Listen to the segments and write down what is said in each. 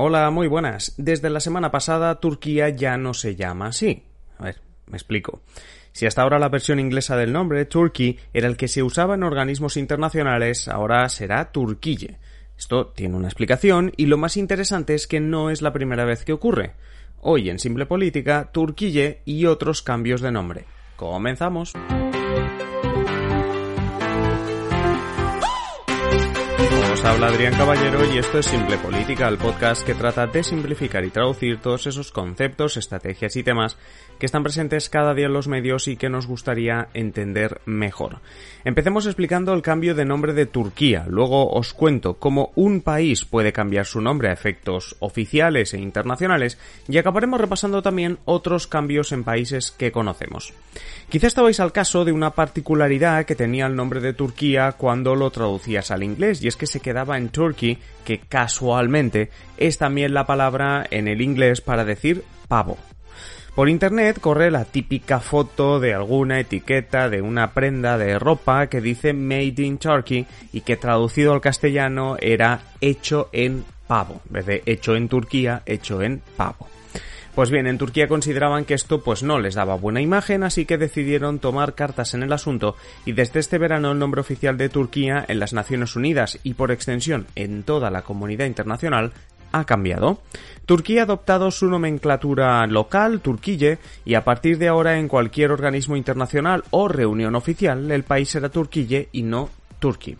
Hola, muy buenas. Desde la semana pasada, Turquía ya no se llama así. A ver, me explico. Si hasta ahora la versión inglesa del nombre, Turkey, era el que se usaba en organismos internacionales, ahora será Turquille. Esto tiene una explicación y lo más interesante es que no es la primera vez que ocurre. Hoy en Simple Política, Turquille y otros cambios de nombre. Comenzamos. Habla Adrián Caballero y esto es Simple Política, el podcast que trata de simplificar y traducir todos esos conceptos, estrategias y temas que están presentes cada día en los medios y que nos gustaría entender mejor. Empecemos explicando el cambio de nombre de Turquía, luego os cuento cómo un país puede cambiar su nombre a efectos oficiales e internacionales y acabaremos repasando también otros cambios en países que conocemos. Quizá estabais al caso de una particularidad que tenía el nombre de Turquía cuando lo traducías al inglés y es que se en Turkey, que casualmente es también la palabra en el inglés para decir pavo. Por internet corre la típica foto de alguna etiqueta de una prenda de ropa que dice Made in Turkey y que traducido al castellano era hecho en pavo, en vez de hecho en Turquía, hecho en pavo. Pues bien, en Turquía consideraban que esto pues no les daba buena imagen, así que decidieron tomar cartas en el asunto y desde este verano el nombre oficial de Turquía en las Naciones Unidas y por extensión en toda la comunidad internacional ha cambiado. Turquía ha adoptado su nomenclatura local, Turquille, y a partir de ahora en cualquier organismo internacional o reunión oficial el país será Turquille y no Turquía.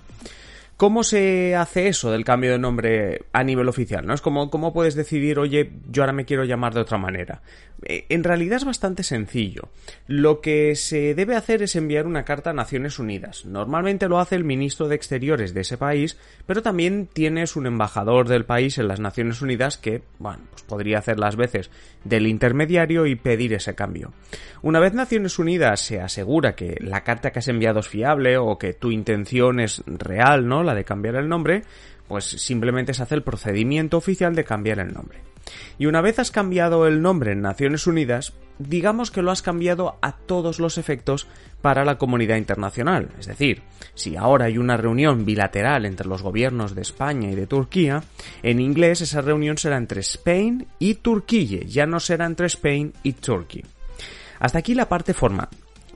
¿Cómo se hace eso del cambio de nombre a nivel oficial? ¿No? Es como, ¿cómo puedes decidir, oye, yo ahora me quiero llamar de otra manera? Eh, en realidad es bastante sencillo. Lo que se debe hacer es enviar una carta a Naciones Unidas. Normalmente lo hace el ministro de Exteriores de ese país, pero también tienes un embajador del país en las Naciones Unidas que, bueno, pues podría hacer las veces del intermediario y pedir ese cambio. Una vez Naciones Unidas se asegura que la carta que has enviado es fiable o que tu intención es real, ¿no? La de cambiar el nombre, pues simplemente se hace el procedimiento oficial de cambiar el nombre. Y una vez has cambiado el nombre en Naciones Unidas, digamos que lo has cambiado a todos los efectos para la comunidad internacional. Es decir, si ahora hay una reunión bilateral entre los gobiernos de España y de Turquía, en inglés esa reunión será entre Spain y Turquía, ya no será entre Spain y Turkey. Hasta aquí la parte formal.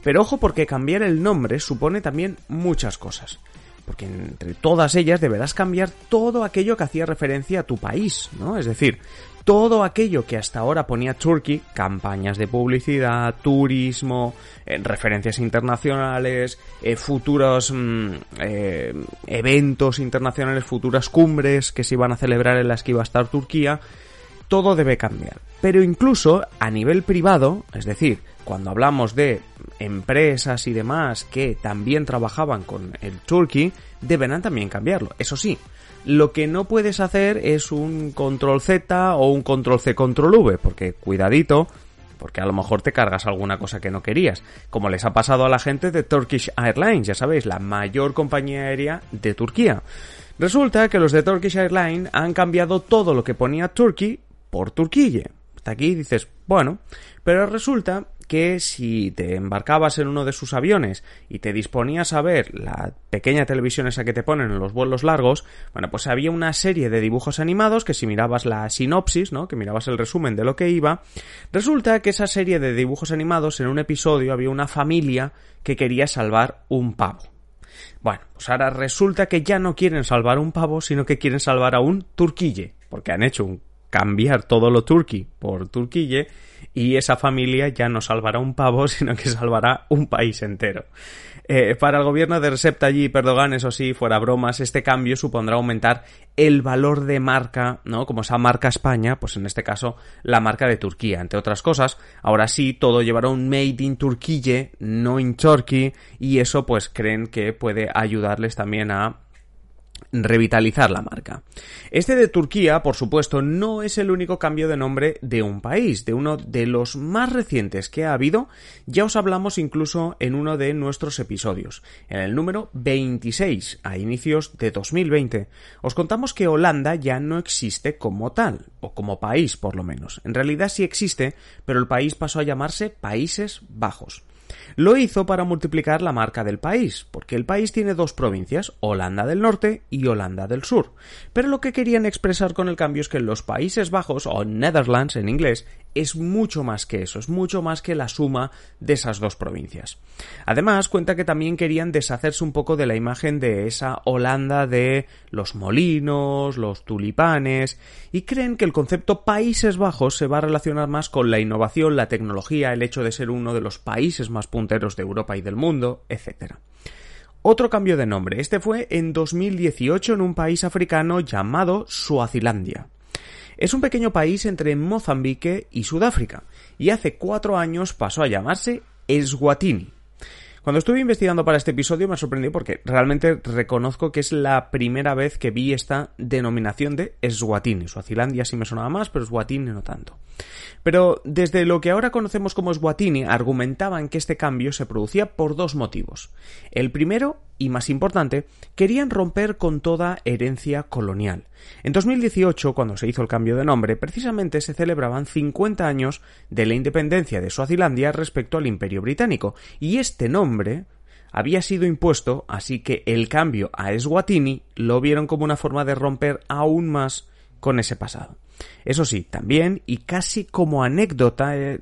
Pero ojo porque cambiar el nombre supone también muchas cosas porque entre todas ellas deberás cambiar todo aquello que hacía referencia a tu país, ¿no? Es decir, todo aquello que hasta ahora ponía Turkey, campañas de publicidad, turismo, eh, referencias internacionales, eh, futuros mm, eh, eventos internacionales, futuras cumbres que se iban a celebrar en las que iba a estar Turquía, todo debe cambiar. Pero incluso a nivel privado, es decir, cuando hablamos de empresas y demás que también trabajaban con el Turkey, deberán también cambiarlo. Eso sí, lo que no puedes hacer es un control Z o un control C control V, porque cuidadito, porque a lo mejor te cargas alguna cosa que no querías, como les ha pasado a la gente de Turkish Airlines, ya sabéis, la mayor compañía aérea de Turquía. Resulta que los de Turkish Airlines han cambiado todo lo que ponía Turkey por Turquille. Hasta aquí dices, bueno, pero resulta que si te embarcabas en uno de sus aviones y te disponías a ver la pequeña televisión esa que te ponen en los vuelos largos, bueno, pues había una serie de dibujos animados que si mirabas la sinopsis, ¿no? Que mirabas el resumen de lo que iba, resulta que esa serie de dibujos animados en un episodio había una familia que quería salvar un pavo. Bueno, pues ahora resulta que ya no quieren salvar un pavo, sino que quieren salvar a un turquille, porque han hecho un cambiar todo lo turqui por turquille y esa familia ya no salvará un pavo, sino que salvará un país entero. Eh, para el gobierno de Recep Tayyip Erdogan, eso sí, fuera bromas, este cambio supondrá aumentar el valor de marca, ¿no? Como esa marca España, pues en este caso la marca de Turquía, entre otras cosas. Ahora sí, todo llevará un Made in Turquille, no in Turkey, y eso pues creen que puede ayudarles también a revitalizar la marca. Este de Turquía, por supuesto, no es el único cambio de nombre de un país, de uno de los más recientes que ha habido, ya os hablamos incluso en uno de nuestros episodios, en el número 26, a inicios de 2020, os contamos que Holanda ya no existe como tal, o como país por lo menos. En realidad sí existe, pero el país pasó a llamarse Países Bajos. Lo hizo para multiplicar la marca del país, porque el país tiene dos provincias, Holanda del Norte y Holanda del Sur. Pero lo que querían expresar con el cambio es que los Países Bajos, o Netherlands en inglés, es mucho más que eso, es mucho más que la suma de esas dos provincias. Además, cuenta que también querían deshacerse un poco de la imagen de esa Holanda de los molinos, los tulipanes, y creen que el concepto Países Bajos se va a relacionar más con la innovación, la tecnología, el hecho de ser uno de los países más punteros de Europa y del mundo, etc. Otro cambio de nombre, este fue en 2018 en un país africano llamado Suazilandia. Es un pequeño país entre Mozambique y Sudáfrica, y hace cuatro años pasó a llamarse Eswatini. Cuando estuve investigando para este episodio me sorprendió porque realmente reconozco que es la primera vez que vi esta denominación de Eswatini. Suazilandia sí me sonaba más, pero Eswatini no tanto. Pero desde lo que ahora conocemos como Eswatini argumentaban que este cambio se producía por dos motivos. El primero, y más importante, querían romper con toda herencia colonial. En 2018, cuando se hizo el cambio de nombre, precisamente se celebraban 50 años de la independencia de Suazilandia respecto al Imperio Británico, y este nombre había sido impuesto, así que el cambio a Eswatini lo vieron como una forma de romper aún más con ese pasado. Eso sí, también, y casi como anécdota, eh,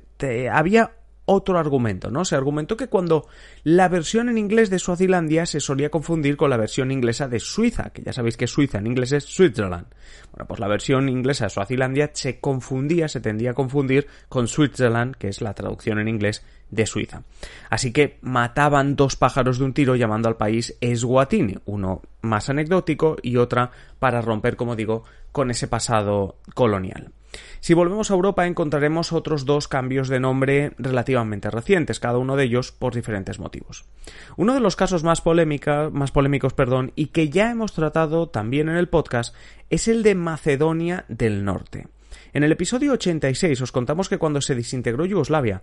había otro argumento, ¿no? Se argumentó que cuando la versión en inglés de Suazilandia se solía confundir con la versión inglesa de Suiza, que ya sabéis que Suiza en inglés es Switzerland. Bueno, pues la versión inglesa de Suazilandia se confundía, se tendía a confundir con Switzerland, que es la traducción en inglés de Suiza. Así que mataban dos pájaros de un tiro llamando al país Eswatini, uno más anecdótico y otra para romper, como digo, con ese pasado colonial. Si volvemos a Europa encontraremos otros dos cambios de nombre relativamente recientes, cada uno de ellos por diferentes motivos. Uno de los casos más, más polémicos perdón, y que ya hemos tratado también en el podcast es el de Macedonia del Norte. En el episodio 86 os contamos que cuando se desintegró Yugoslavia,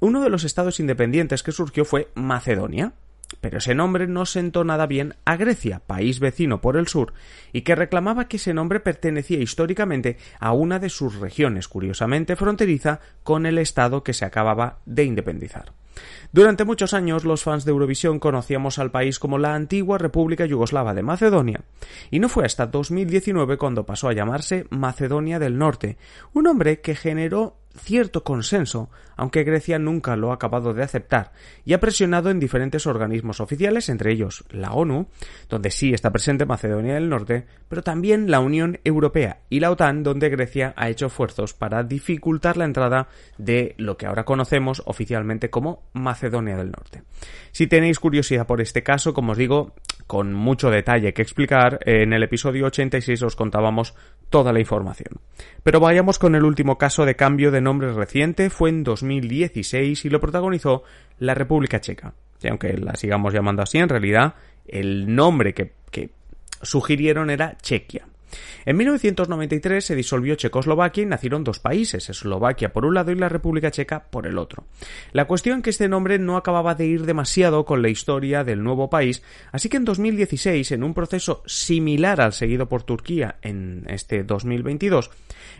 uno de los estados independientes que surgió fue Macedonia, pero ese nombre no sentó nada bien a Grecia, país vecino por el sur, y que reclamaba que ese nombre pertenecía históricamente a una de sus regiones, curiosamente fronteriza con el estado que se acababa de independizar. Durante muchos años los fans de Eurovisión conocíamos al país como la antigua República Yugoslava de Macedonia, y no fue hasta 2019 cuando pasó a llamarse Macedonia del Norte, un nombre que generó cierto consenso, aunque Grecia nunca lo ha acabado de aceptar, y ha presionado en diferentes organismos oficiales, entre ellos la ONU, donde sí está presente Macedonia del Norte, pero también la Unión Europea y la OTAN, donde Grecia ha hecho esfuerzos para dificultar la entrada de lo que ahora conocemos oficialmente como Macedonia del Norte. Si tenéis curiosidad por este caso, como os digo, con mucho detalle que explicar, en el episodio 86 os contábamos toda la información. Pero vayamos con el último caso de cambio de nombre reciente, fue en 2016 y lo protagonizó la República Checa. Y aunque la sigamos llamando así, en realidad el nombre que, que sugirieron era Chequia. En 1993 se disolvió Checoslovaquia y nacieron dos países, Eslovaquia por un lado y la República Checa por el otro. La cuestión es que este nombre no acababa de ir demasiado con la historia del nuevo país, así que en 2016, en un proceso similar al seguido por Turquía en este 2022,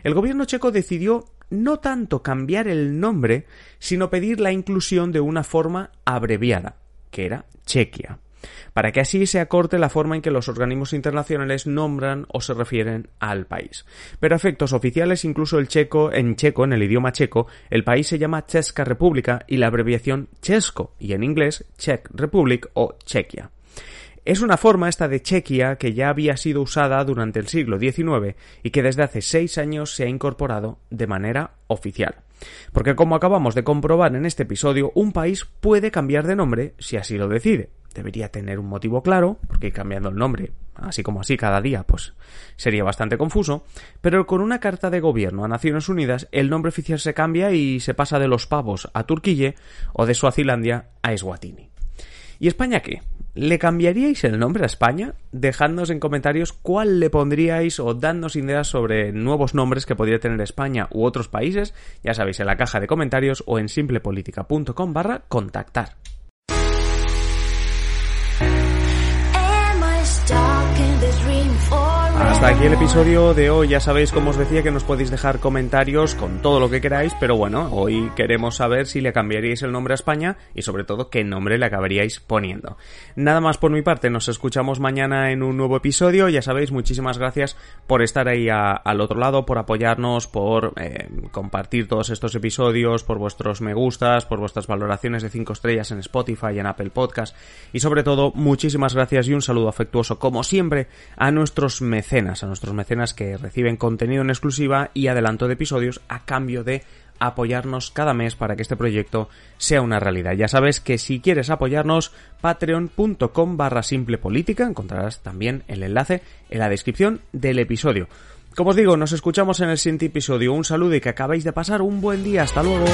el gobierno checo decidió no tanto cambiar el nombre, sino pedir la inclusión de una forma abreviada, que era Chequia para que así se acorte la forma en que los organismos internacionales nombran o se refieren al país. Pero a efectos oficiales, incluso el checo, en checo, en el idioma checo, el país se llama Cheska República y la abreviación Chesko, y en inglés Czech Republic o Chequia. Es una forma esta de Chequia que ya había sido usada durante el siglo XIX y que desde hace seis años se ha incorporado de manera oficial. Porque como acabamos de comprobar en este episodio, un país puede cambiar de nombre si así lo decide debería tener un motivo claro, porque cambiando el nombre, así como así cada día, pues sería bastante confuso, pero con una carta de gobierno a Naciones Unidas, el nombre oficial se cambia y se pasa de los pavos a Turquille o de Suazilandia a Eswatini. ¿Y España qué? ¿Le cambiaríais el nombre a España? Dejadnos en comentarios cuál le pondríais o dadnos ideas sobre nuevos nombres que podría tener España u otros países, ya sabéis, en la caja de comentarios o en simplepolitica.com barra contactar. Hasta aquí el episodio de hoy. Ya sabéis, como os decía, que nos podéis dejar comentarios con todo lo que queráis, pero bueno, hoy queremos saber si le cambiaríais el nombre a España y sobre todo qué nombre le acabaríais poniendo. Nada más por mi parte, nos escuchamos mañana en un nuevo episodio. Ya sabéis, muchísimas gracias por estar ahí al otro lado, por apoyarnos, por eh, compartir todos estos episodios, por vuestros me gustas, por vuestras valoraciones de 5 estrellas en Spotify en Apple Podcast. Y sobre todo, muchísimas gracias y un saludo afectuoso, como siempre, a nuestros a nuestros mecenas que reciben contenido en exclusiva y adelanto de episodios a cambio de apoyarnos cada mes para que este proyecto sea una realidad. Ya sabes que si quieres apoyarnos, patreon.com barra simple política, encontrarás también el enlace en la descripción del episodio. Como os digo, nos escuchamos en el siguiente episodio. Un saludo y que acabéis de pasar un buen día. Hasta luego.